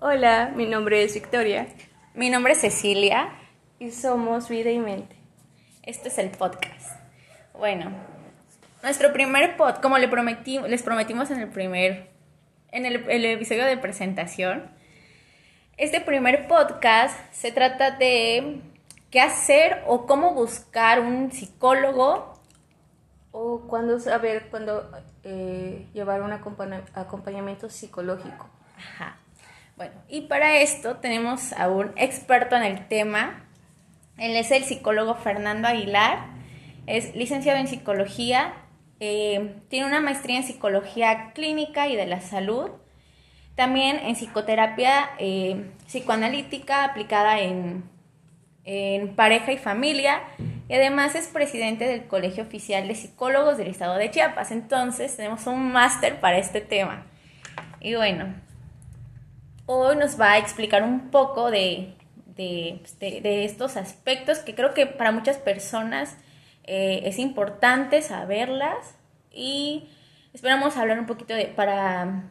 Hola, mi nombre es Victoria. Mi nombre es Cecilia. Y somos Vida y Mente. Este es el podcast. Bueno, nuestro primer pod, como le prometí, les prometimos en el primer, en el, el episodio de presentación, este primer podcast se trata de qué hacer o cómo buscar un psicólogo O cuándo saber cuándo eh, llevar un acompaña- acompañamiento psicológico. Ajá. Bueno, y para esto tenemos a un experto en el tema. Él es el psicólogo Fernando Aguilar. Es licenciado en psicología. eh, tiene una maestría en psicología clínica y de la salud. También en psicoterapia eh, psicoanalítica aplicada en, en pareja y familia. Y además es presidente del Colegio Oficial de Psicólogos del Estado de Chiapas. Entonces tenemos un máster para este tema. Y bueno, hoy nos va a explicar un poco de, pues, de- de estos aspectos que creo que para muchas personas eh, es importante saberlas y esperamos hablar un poquito de, para,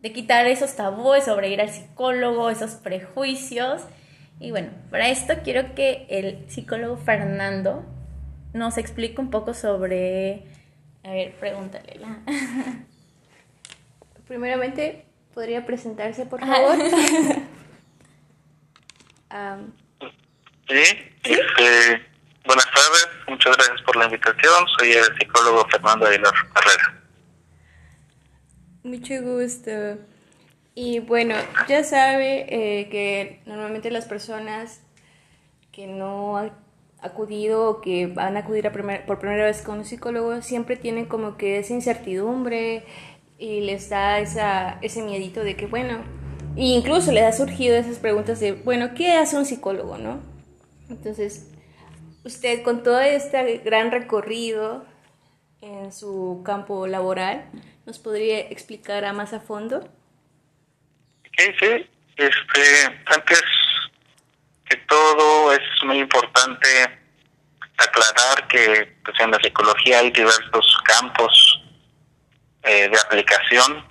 de quitar esos tabúes sobre ir al psicólogo, esos prejuicios. Y bueno, para esto quiero que el psicólogo Fernando nos explique un poco sobre... A ver, pregúntale. Primeramente, ¿podría presentarse, por favor? Am, Sí, este, buenas tardes, muchas gracias por la invitación. Soy el psicólogo Fernando Aguilar Herrera. mucho gusto. Y bueno, ya sabe eh, que normalmente las personas que no han acudido o que van a acudir a primer- por primera vez con un psicólogo siempre tienen como que esa incertidumbre y les da esa, ese miedito de que, bueno, e incluso les ha surgido esas preguntas de, bueno, ¿qué hace un psicólogo, no? Entonces, usted con todo este gran recorrido en su campo laboral, ¿nos podría explicar a más a fondo? Sí, sí, este, antes que todo es muy importante aclarar que pues, en la psicología hay diversos campos eh, de aplicación.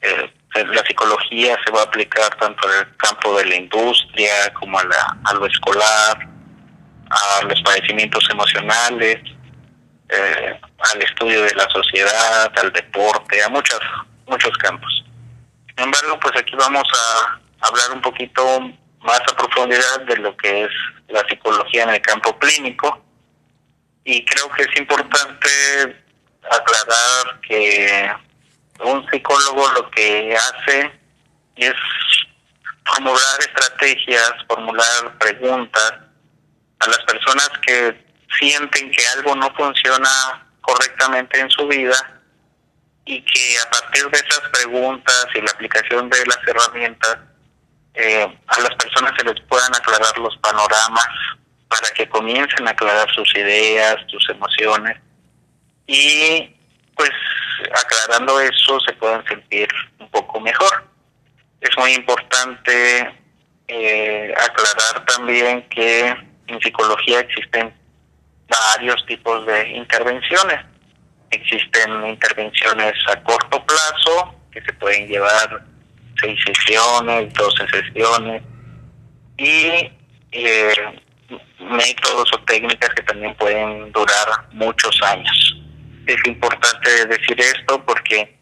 Eh, la psicología se va a aplicar tanto el campo de la industria como a, la, a lo escolar, a los padecimientos emocionales, eh, al estudio de la sociedad, al deporte, a muchos, muchos campos. Sin embargo, pues aquí vamos a hablar un poquito más a profundidad de lo que es la psicología en el campo clínico y creo que es importante aclarar que un psicólogo lo que hace es formular estrategias, formular preguntas a las personas que sienten que algo no funciona correctamente en su vida y que a partir de esas preguntas y la aplicación de las herramientas eh, a las personas se les puedan aclarar los panoramas para que comiencen a aclarar sus ideas, sus emociones y pues aclarando eso se puedan sentir un poco mejor. Es muy importante eh, aclarar también que en psicología existen varios tipos de intervenciones. Existen intervenciones a corto plazo que se pueden llevar seis sesiones, doce sesiones y eh, métodos o técnicas que también pueden durar muchos años. Es importante decir esto porque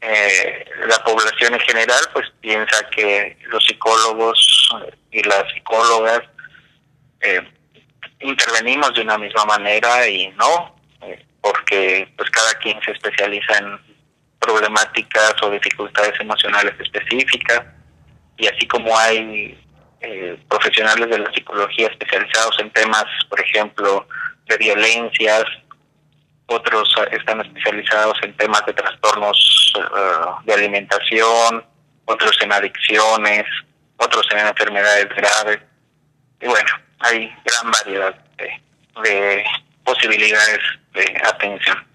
eh, la población en general pues piensa que los psicólogos y las psicólogas eh, intervenimos de una misma manera y no, eh, porque pues cada quien se especializa en problemáticas o dificultades emocionales específicas. Y así como hay eh, profesionales de la psicología especializados en temas, por ejemplo, de violencias, otros eh, están especializados en temas de trastornos eh, de alimentación, otros en adicciones, otros en enfermedades graves. Y bueno, hay gran variedad de, de posibilidades de atención.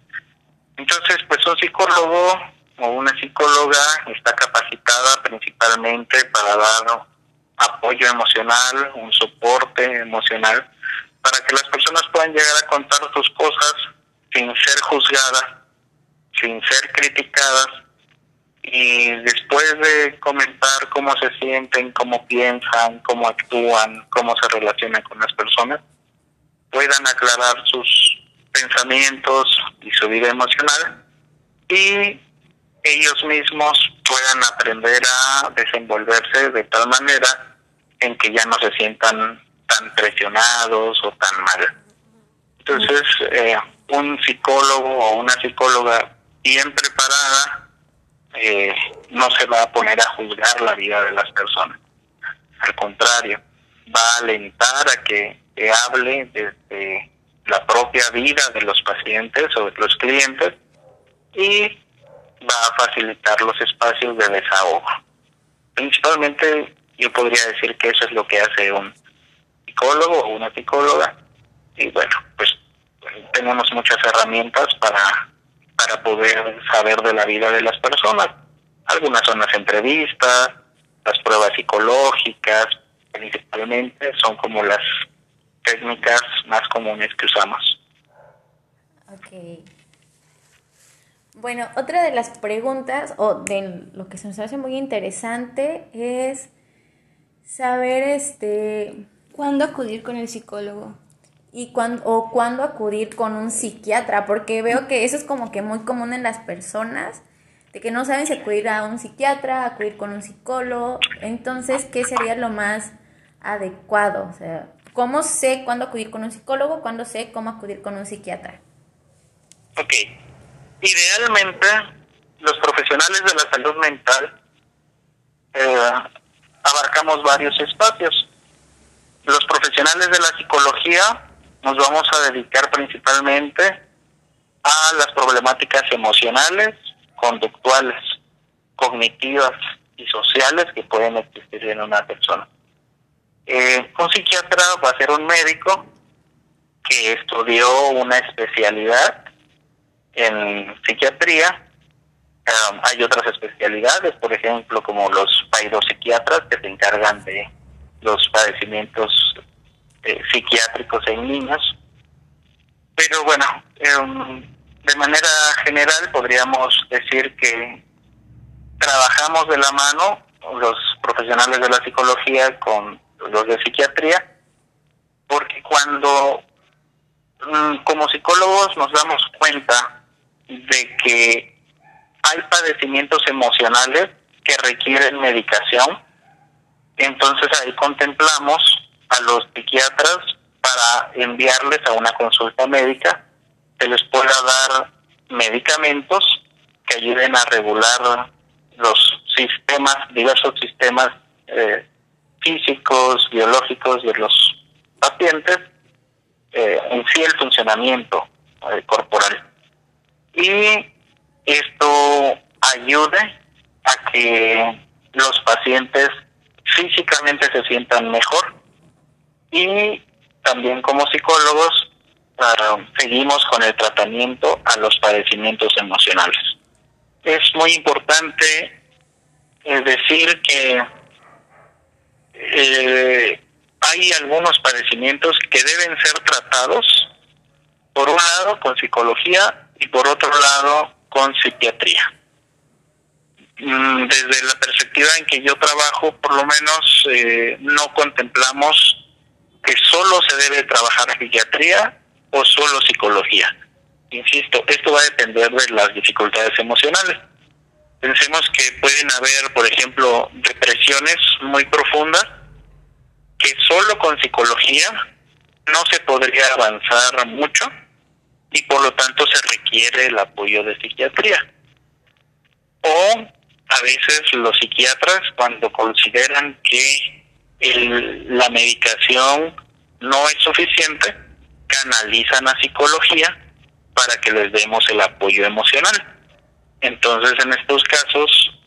Entonces, pues un psicólogo o una psicóloga está capacitada principalmente para dar apoyo emocional, un soporte emocional, para que las personas puedan llegar a contar sus cosas sin ser juzgadas, sin ser criticadas y después de comentar cómo se sienten, cómo piensan, cómo actúan, cómo se relacionan con las personas, puedan aclarar sus pensamientos y su vida emocional y ellos mismos puedan aprender a desenvolverse de tal manera en que ya no se sientan tan presionados o tan mal. Entonces, eh, un psicólogo o una psicóloga bien preparada eh, no se va a poner a juzgar la vida de las personas. Al contrario, va a alentar a que, que hable desde la propia vida de los pacientes o de los clientes y va a facilitar los espacios de desahogo. Principalmente yo podría decir que eso es lo que hace un psicólogo o una psicóloga y bueno, pues tenemos muchas herramientas para, para poder saber de la vida de las personas. Algunas son las entrevistas, las pruebas psicológicas, principalmente son como las técnicas más comunes que usamos. Ok. Bueno, otra de las preguntas, o de lo que se nos hace muy interesante, es saber este cuándo acudir con el psicólogo y cuándo o cuándo acudir con un psiquiatra, porque veo que eso es como que muy común en las personas, de que no saben si acudir a un psiquiatra, acudir con un psicólogo, entonces, ¿qué sería lo más adecuado? O sea, ¿cómo sé cuándo acudir con un psicólogo, cuándo sé cómo acudir con un psiquiatra? Ok, idealmente los profesionales de la salud mental eh, abarcamos varios espacios. Los profesionales de la psicología nos vamos a dedicar principalmente a las problemáticas emocionales, conductuales, cognitivas y sociales que pueden existir en una persona. Eh, un psiquiatra va a ser un médico que estudió una especialidad en psiquiatría. Hay otras especialidades, por ejemplo, como los psiquiatras que se encargan de los padecimientos eh, psiquiátricos en niños. Pero bueno, um, de manera general podríamos decir que trabajamos de la mano los profesionales de la psicología con los de psiquiatría, porque cuando mm, como psicólogos nos damos cuenta de que hay padecimientos emocionales que requieren medicación, entonces ahí contemplamos a los psiquiatras para enviarles a una consulta médica que les pueda dar medicamentos que ayuden a regular los sistemas, diversos sistemas eh, físicos, biológicos de los pacientes, eh, en sí el funcionamiento eh, corporal. Y esto ayude a que los pacientes físicamente se sientan mejor y también como psicólogos uh, seguimos con el tratamiento a los padecimientos emocionales. Es muy importante eh, decir que eh, hay algunos padecimientos que deben ser tratados, por un lado con psicología y por otro lado con psiquiatría. Mm, desde la perspectiva en que yo trabajo, por lo menos eh, no contemplamos solo se debe trabajar psiquiatría o solo psicología. Insisto, esto va a depender de las dificultades emocionales. Pensemos que pueden haber, por ejemplo, depresiones muy profundas que solo con psicología no se podría avanzar mucho y por lo tanto se requiere el apoyo de psiquiatría. O a veces los psiquiatras cuando consideran que la medicación no es suficiente, canalizan a psicología para que les demos el apoyo emocional. Entonces, en estos casos,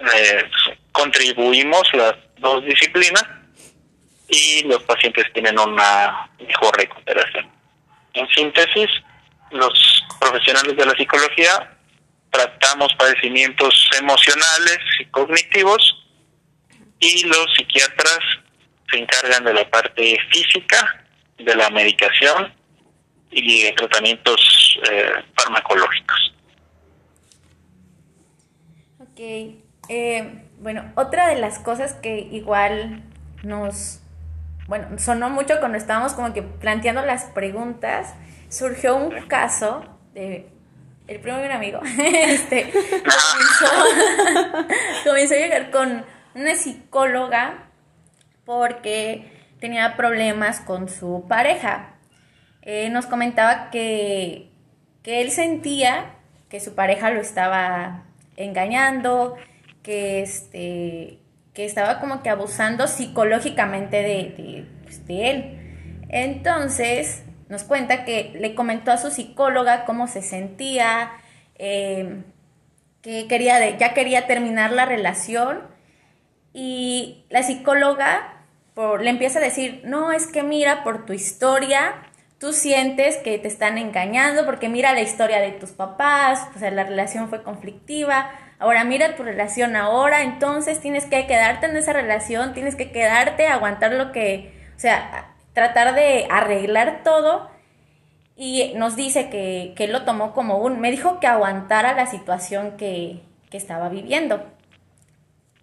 eh, contribuimos las dos disciplinas y los pacientes tienen una mejor recuperación. En síntesis, los profesionales de la psicología tratamos padecimientos emocionales y cognitivos y los psiquiatras se encargan de la parte física, de la medicación y de tratamientos eh, farmacológicos. Ok. Eh, bueno, otra de las cosas que igual nos, bueno, sonó mucho cuando estábamos como que planteando las preguntas, surgió un caso de el primo de un amigo, este, comenzó, comenzó a llegar con una psicóloga porque tenía problemas con su pareja. Eh, nos comentaba que, que él sentía que su pareja lo estaba engañando, que, este, que estaba como que abusando psicológicamente de, pues, de, él. Entonces nos cuenta que le comentó a su psicóloga cómo se sentía, eh, que quería ya quería terminar la relación y la psicóloga por, le empieza a decir, no, es que mira por tu historia, tú sientes que te están engañando porque mira la historia de tus papás, o sea, la relación fue conflictiva, ahora mira tu relación ahora, entonces tienes que quedarte en esa relación, tienes que quedarte, aguantar lo que, o sea, tratar de arreglar todo y nos dice que, que lo tomó como un, me dijo que aguantara la situación que, que estaba viviendo.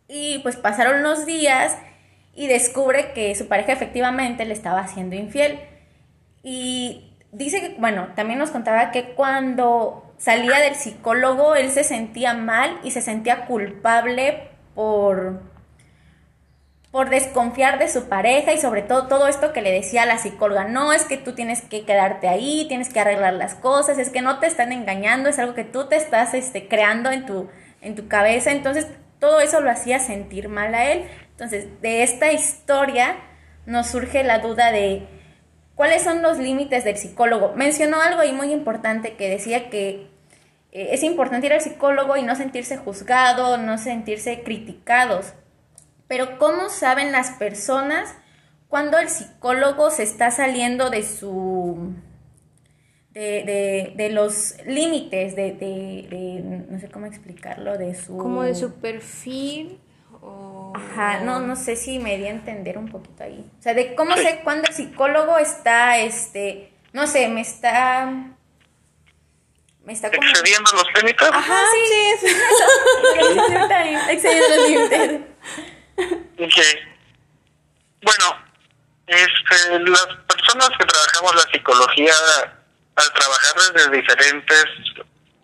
Y pues pasaron los días y descubre que su pareja efectivamente le estaba haciendo infiel. Y dice que, bueno, también nos contaba que cuando salía del psicólogo, él se sentía mal y se sentía culpable por, por desconfiar de su pareja y sobre todo todo esto que le decía la psicóloga, no es que tú tienes que quedarte ahí, tienes que arreglar las cosas, es que no te están engañando, es algo que tú te estás este, creando en tu, en tu cabeza, entonces todo eso lo hacía sentir mal a él. Entonces, de esta historia nos surge la duda de cuáles son los límites del psicólogo. Mencionó algo ahí muy importante que decía que eh, es importante ir al psicólogo y no sentirse juzgado, no sentirse criticados. Pero ¿cómo saben las personas cuando el psicólogo se está saliendo de su... de, de, los límites, de, de, no sé cómo explicarlo, de su... Como de su perfil. Ajá, no, no sé si me di a entender un poquito ahí. O sea, de cómo sé cuando el psicólogo está, este, no sé, me está me está excediendo los límites. Ajá, sí, sí es excediendo los límites. Bueno, este, las personas que trabajamos la psicología, al trabajar desde diferentes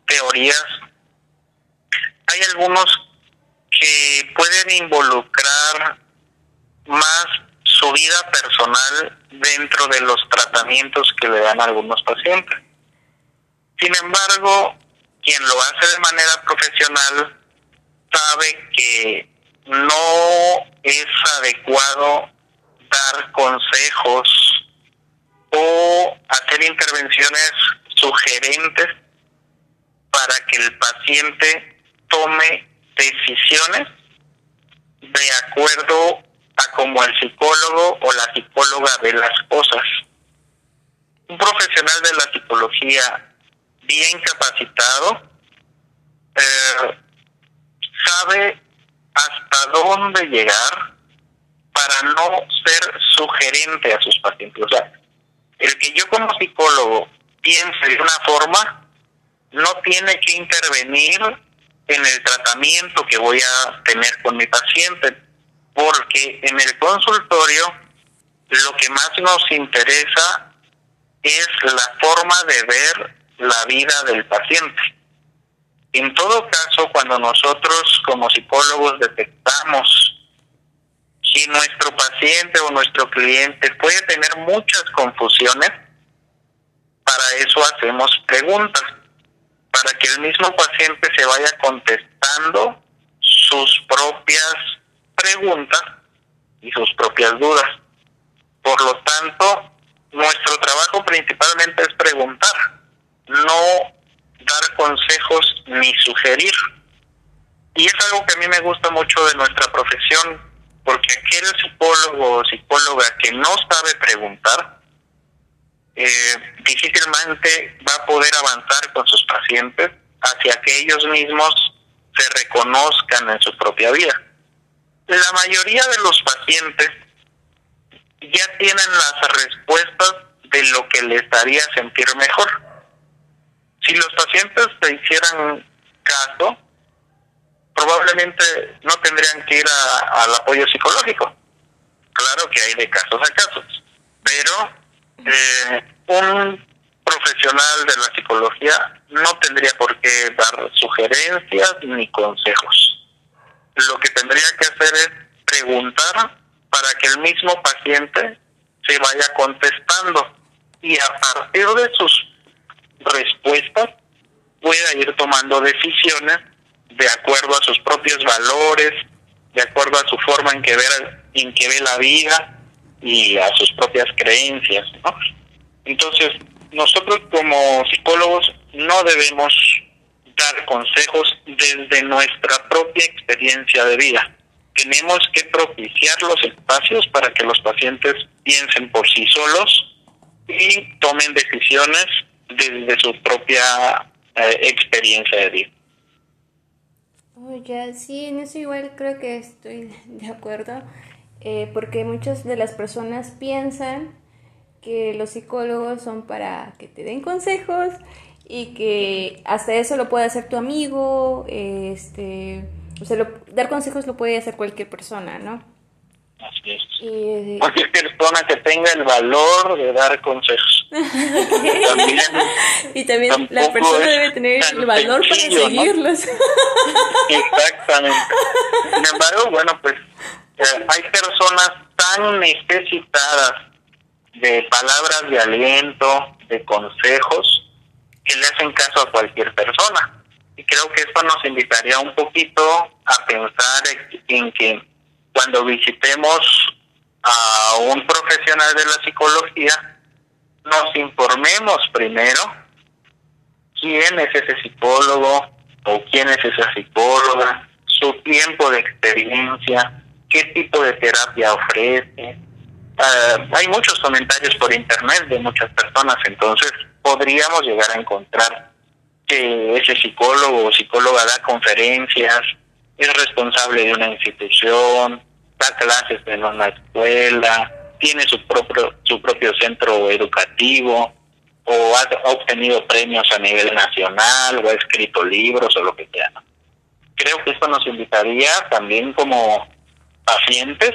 teorías, hay algunos que pueden involucrar más su vida personal dentro de los tratamientos que le dan algunos pacientes. Sin embargo, quien lo hace de manera profesional sabe que no es adecuado dar consejos o hacer intervenciones sugerentes para que el paciente tome decisiones de acuerdo a como el psicólogo o la psicóloga ve las cosas. Un profesional de la psicología bien capacitado, eh, sabe hasta dónde llegar para no ser sugerente a sus pacientes. O sea, el que yo como psicólogo piense de una forma, no tiene que intervenir en el tratamiento que voy a tener con mi paciente, porque en el consultorio lo que más nos interesa es la forma de ver la vida del paciente. En todo caso, cuando nosotros como psicólogos detectamos que nuestro paciente o nuestro cliente puede tener muchas confusiones, para eso hacemos preguntas, para que el mismo paciente se vaya contestando sus propias preguntas y sus propias dudas. Por lo tanto, nuestro trabajo principalmente es preguntar no dar consejos ni sugerir. Y es algo que a mí me gusta mucho de nuestra profesión, porque aquel psicólogo o psicóloga que no sabe preguntar, eh, difícilmente va a poder avanzar con sus pacientes hacia que ellos mismos se reconozcan en su propia vida. La mayoría de los pacientes ya tienen las respuestas de lo que les haría sentir mejor si los pacientes te hicieran caso, probablemente no tendrían que ir al apoyo psicológico. Claro que hay de casos a casos, pero eh, un profesional de la psicología no tendría por qué dar sugerencias ni consejos. Lo que tendría que hacer es preguntar para que el mismo paciente se vaya contestando y a partir de sus respuestas pueda ir tomando decisiones de acuerdo a sus propios valores, de acuerdo a su forma en que ve, en que ve la vida y a sus propias creencias. Entonces, nosotros como psicólogos no debemos dar consejos desde nuestra propia experiencia de vida. Tenemos que propiciar los espacios para que los pacientes piensen por sí solos y tomen decisiones desde su propia eh, experiencia de vida. Ya, sí, en eso igual creo que estoy de acuerdo, eh, porque muchas de las personas piensan que los psicólogos son para que te den consejos y que hasta eso lo puede hacer tu amigo, este, o sea, dar consejos lo puede hacer cualquier persona, ¿no? Así es. Y, cualquier persona que tenga el valor de dar consejos. también, y también la persona debe tener el valor para seguirlos. Exactamente. Sin embargo, bueno, pues hay personas tan necesitadas de palabras de aliento, de consejos, que le hacen caso a cualquier persona. Y creo que esto nos invitaría un poquito a pensar en que cuando visitemos a un profesional de la psicología, nos informemos primero quién es ese psicólogo o quién es esa psicóloga, su tiempo de experiencia, qué tipo de terapia ofrece, Ah, hay muchos comentarios por internet de muchas personas, entonces podríamos llegar a encontrar que ese psicólogo o psicóloga da conferencias, es responsable de una institución, da clases en una escuela, tiene su propio, su propio centro educativo o ha obtenido premios a nivel nacional o ha escrito libros o lo que sea. Creo que esto nos invitaría también como pacientes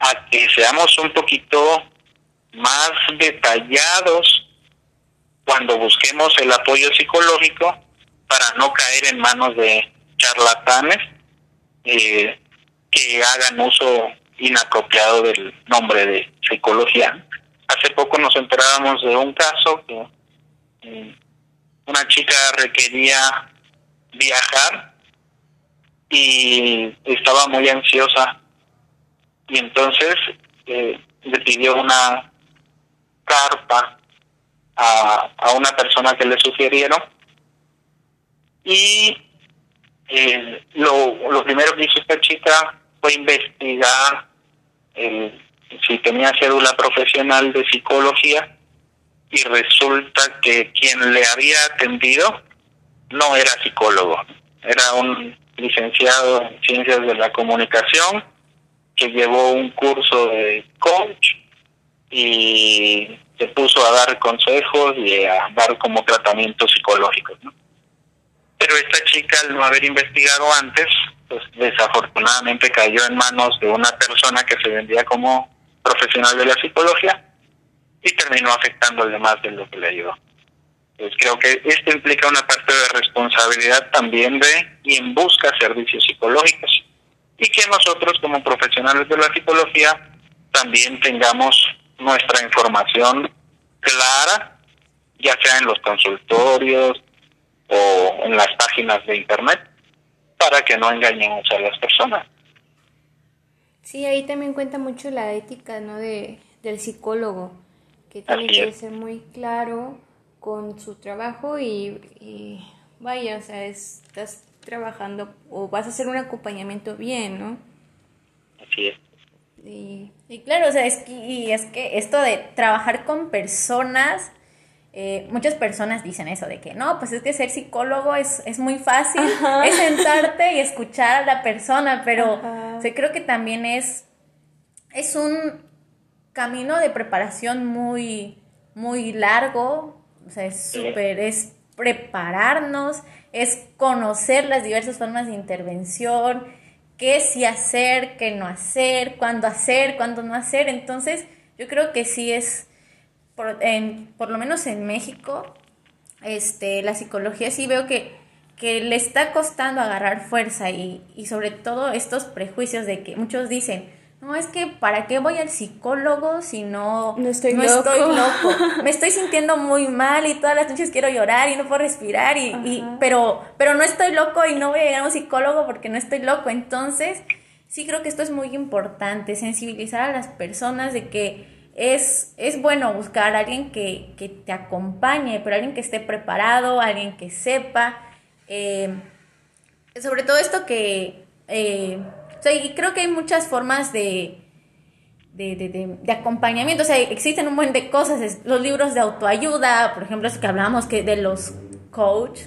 a que seamos un poquito más detallados cuando busquemos el apoyo psicológico para no caer en manos de charlatanes eh, que hagan uso inapropiado del nombre de psicología. Hace poco nos enterábamos de un caso que eh, una chica requería viajar y estaba muy ansiosa. Y entonces eh, le pidió una carta a, a una persona que le sugirieron. Y eh, lo, lo primero que hizo esta chica fue investigar si tenía cédula profesional de psicología y resulta que quien le había atendido no era psicólogo, era un licenciado en ciencias de la comunicación que llevó un curso de coach y se puso a dar consejos y a dar como tratamientos psicológicos. Pero esta chica, al no haber investigado antes, pues desafortunadamente cayó en manos de una persona que se vendía como profesional de la psicología y terminó afectándole más de lo que le ayudó. Pues creo que esto implica una parte de responsabilidad también de quien busca servicios psicológicos y que nosotros como profesionales de la psicología también tengamos nuestra información clara, ya sea en los consultorios o en las páginas de internet, para que no engañemos a las personas. Sí, ahí también cuenta mucho la ética ¿no? de, del psicólogo, que tiene que ser muy claro con su trabajo y, y vaya, o sea, estás trabajando o vas a hacer un acompañamiento bien, ¿no? Así es. Y, claro, o sea, es que, y es que esto de trabajar con personas, eh, muchas personas dicen eso, de que no, pues es que ser psicólogo es, es muy fácil, es sentarte y escuchar a la persona, pero creo que también es, es un camino de preparación muy, muy largo, o sea, es súper, es prepararnos, es conocer las diversas formas de intervención, qué sí hacer, qué no hacer, cuándo hacer, cuándo no hacer. Entonces, yo creo que sí es, por, por lo menos en México, este, la psicología sí veo que, que le está costando agarrar fuerza y, y sobre todo estos prejuicios de que muchos dicen, no, es que ¿para qué voy al psicólogo si no, no, estoy, no loco. estoy loco? Me estoy sintiendo muy mal y todas las noches quiero llorar y no puedo respirar, y, y, pero, pero no estoy loco y no voy a llegar a un psicólogo porque no estoy loco. Entonces, sí creo que esto es muy importante, sensibilizar a las personas de que es, es bueno buscar a alguien que, que te acompañe, pero alguien que esté preparado, alguien que sepa. Eh, sobre todo esto que... Eh, o sea, y creo que hay muchas formas de, de, de, de, acompañamiento. O sea, existen un buen de cosas. Los libros de autoayuda, por ejemplo, es que hablábamos que de los coach.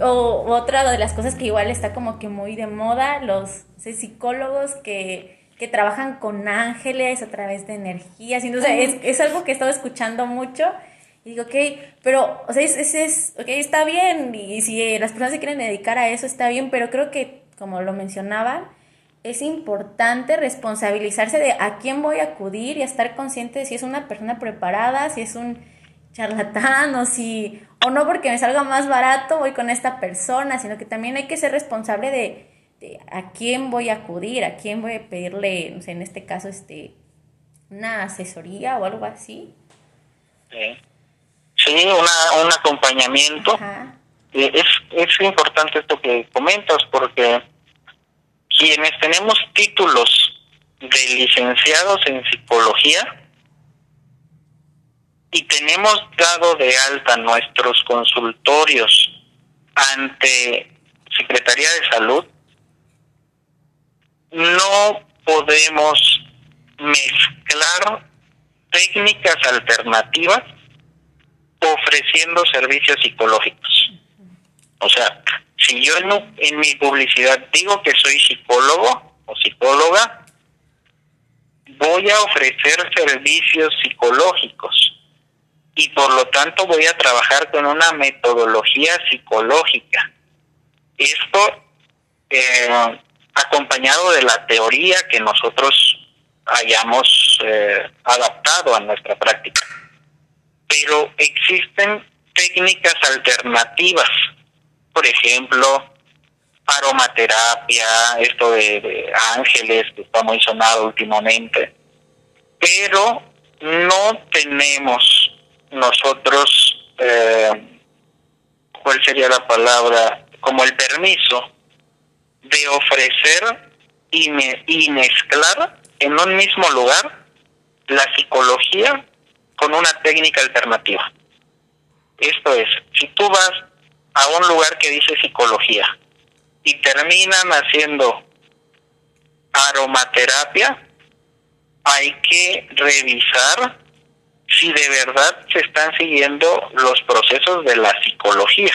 O otra de las cosas que igual está como que muy de moda, los psicólogos que, que trabajan con ángeles a través de energías. Entonces, es, es algo que he estado escuchando mucho. Y digo, ok, pero, o sea, es, es, es, ok, está bien. Y si las personas se quieren dedicar a eso, está bien. Pero creo que, como lo mencionaban, es importante responsabilizarse de a quién voy a acudir y estar consciente de si es una persona preparada, si es un charlatán o si o no porque me salga más barato voy con esta persona, sino que también hay que ser responsable de, de a quién voy a acudir, a quién voy a pedirle, no sé, en este caso este una asesoría o algo así. Sí, sí una, un acompañamiento. Ajá. Es, es importante esto que comentas porque quienes tenemos títulos de licenciados en psicología y tenemos dado de alta nuestros consultorios ante Secretaría de Salud, no podemos mezclar técnicas alternativas ofreciendo servicios psicológicos. O sea, si yo en, mi publicidad digo que soy psicólogo o psicóloga, voy a ofrecer servicios psicológicos y por lo tanto voy a trabajar con una metodología psicológica. Esto eh, acompañado de la teoría que nosotros hayamos eh, adaptado a nuestra práctica. Pero existen técnicas alternativas por ejemplo, aromaterapia, esto de, ángeles que está muy sonado últimamente, pero no tenemos nosotros, eh, ¿cuál sería la palabra? Como el permiso de ofrecer y, y mezclar en un mismo lugar la psicología con una técnica alternativa. Esto es, si tú vas a un lugar que dice psicología y terminan haciendo aromaterapia, hay que revisar si de verdad se están siguiendo los procesos de la psicología.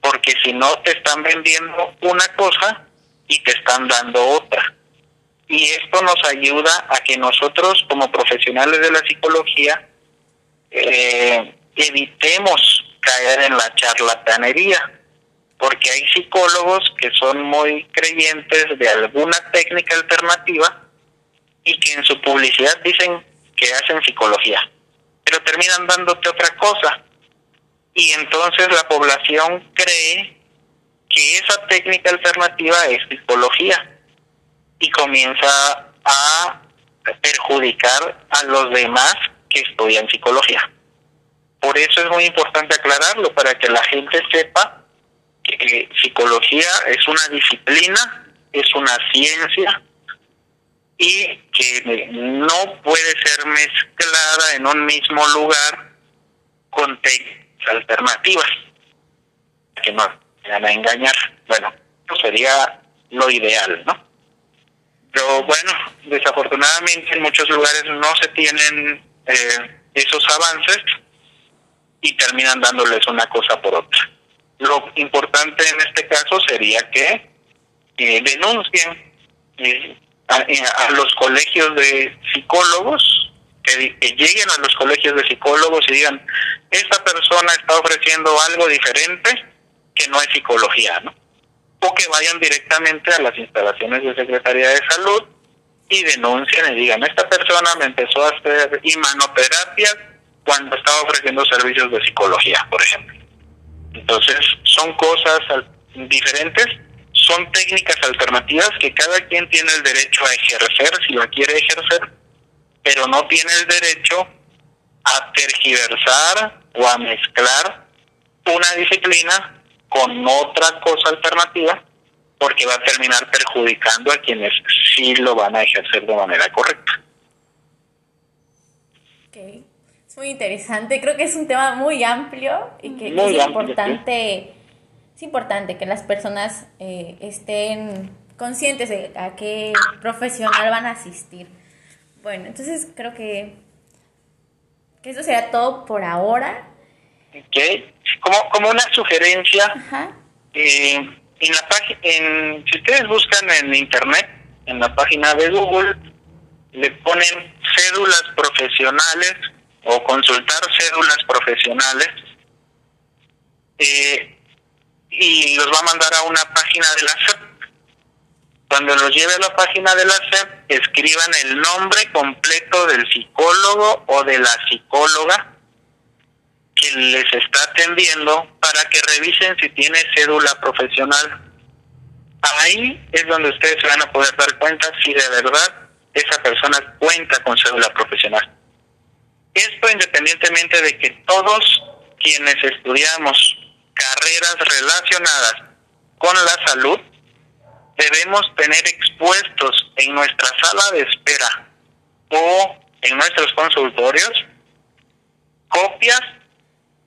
Porque si no, te están vendiendo una cosa y te están dando otra. Y esto nos ayuda a que nosotros, como profesionales de la psicología, eh, evitemos caer en la charlatanería, porque hay psicólogos que son muy creyentes de alguna técnica alternativa y que en su publicidad dicen que hacen psicología, pero terminan dándote otra cosa. Y entonces la población cree que esa técnica alternativa es psicología y comienza a perjudicar a los demás que estudian psicología. Por eso es muy importante aclararlo, para que la gente sepa que psicología es una disciplina, es una ciencia y que no puede ser mezclada en un mismo lugar con técnicas alternativas que no van a engañar. Bueno, eso sería lo ideal, ¿no? Pero bueno, desafortunadamente en muchos lugares no se tienen eh, esos avances y terminan dándoles una cosa por otra. Lo importante en este caso sería que eh, denuncien eh, a, eh, a, los colegios de psicólogos, que, que, lleguen a los colegios de psicólogos y digan, esta persona está ofreciendo algo diferente que no es psicología, ¿no? O que vayan directamente a las instalaciones de Secretaría de Salud y denuncien y digan, esta persona me empezó a hacer imanoterapias cuando estaba ofreciendo servicios de psicología, por ejemplo. Entonces, son cosas diferentes, son técnicas alternativas que cada quien tiene el derecho a ejercer si la quiere ejercer, pero no tiene el derecho a tergiversar o a mezclar una disciplina con otra cosa alternativa porque va a terminar perjudicando a quienes sí lo van a ejercer de manera correcta. Ok, es muy interesante, creo que es un tema muy amplio y que, es importante, es importante que las personas eh, estén conscientes de a qué profesional van a asistir. Bueno, entonces creo que, que eso será todo por ahora. Ok, como, como una sugerencia, eh, en la en, si ustedes buscan en internet, en la página de Google, le ponen cédulas profesionales o consultar cédulas profesionales eh, y los va a mandar a una página de la SEP. Cuando los lleve a la página de la SEP, escriban el nombre completo del psicólogo o de la psicóloga que les está atendiendo para que revisen si tiene cédula profesional. Ahí es donde ustedes se van a poder dar cuenta si de verdad esa persona cuenta con cédula profesional. Esto independientemente de que todos quienes estudiamos carreras relacionadas con la salud, debemos tener expuestos en nuestra sala de espera o en nuestros consultorios copias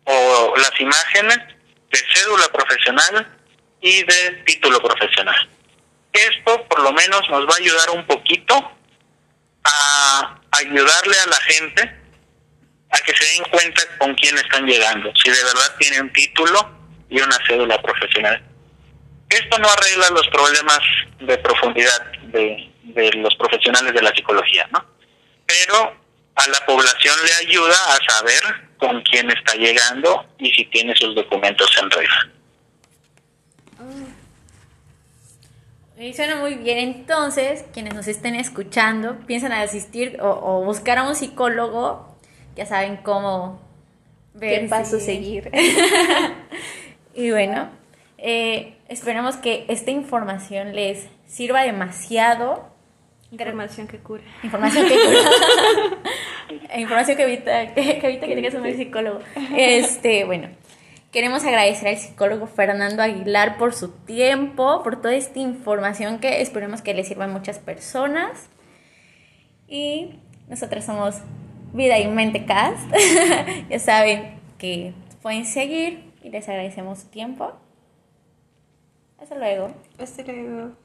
o las imágenes de cédula profesional y de título profesional. Esto por lo menos nos va a ayudar un poquito a ayudarle a la gente a que se den cuenta con quién están llegando, si de verdad tiene un título y una cédula profesional. Esto no arregla los problemas de profundidad de, los profesionales de la psicología, ¿no? Pero a la población le ayuda a saber con quién está llegando y si tiene sus documentos en regla. Oh. suena muy bien. Entonces, quienes nos estén escuchando, piensan asistir o, buscar a un psicólogo, ya saben cómo ver qué paso seguir. y bueno, eh, esperamos que esta información les sirva demasiado Información que cura. Información que cura. Información que evita que, evita que tengas un psicólogo. Este, bueno. Queremos agradecer al psicólogo Fernando Aguilar por su tiempo, por toda esta información que esperemos que le sirva a muchas personas. Y nosotros somos Vida y Mente Cast. ya saben que pueden seguir y les agradecemos su tiempo. Hasta luego. Hasta luego.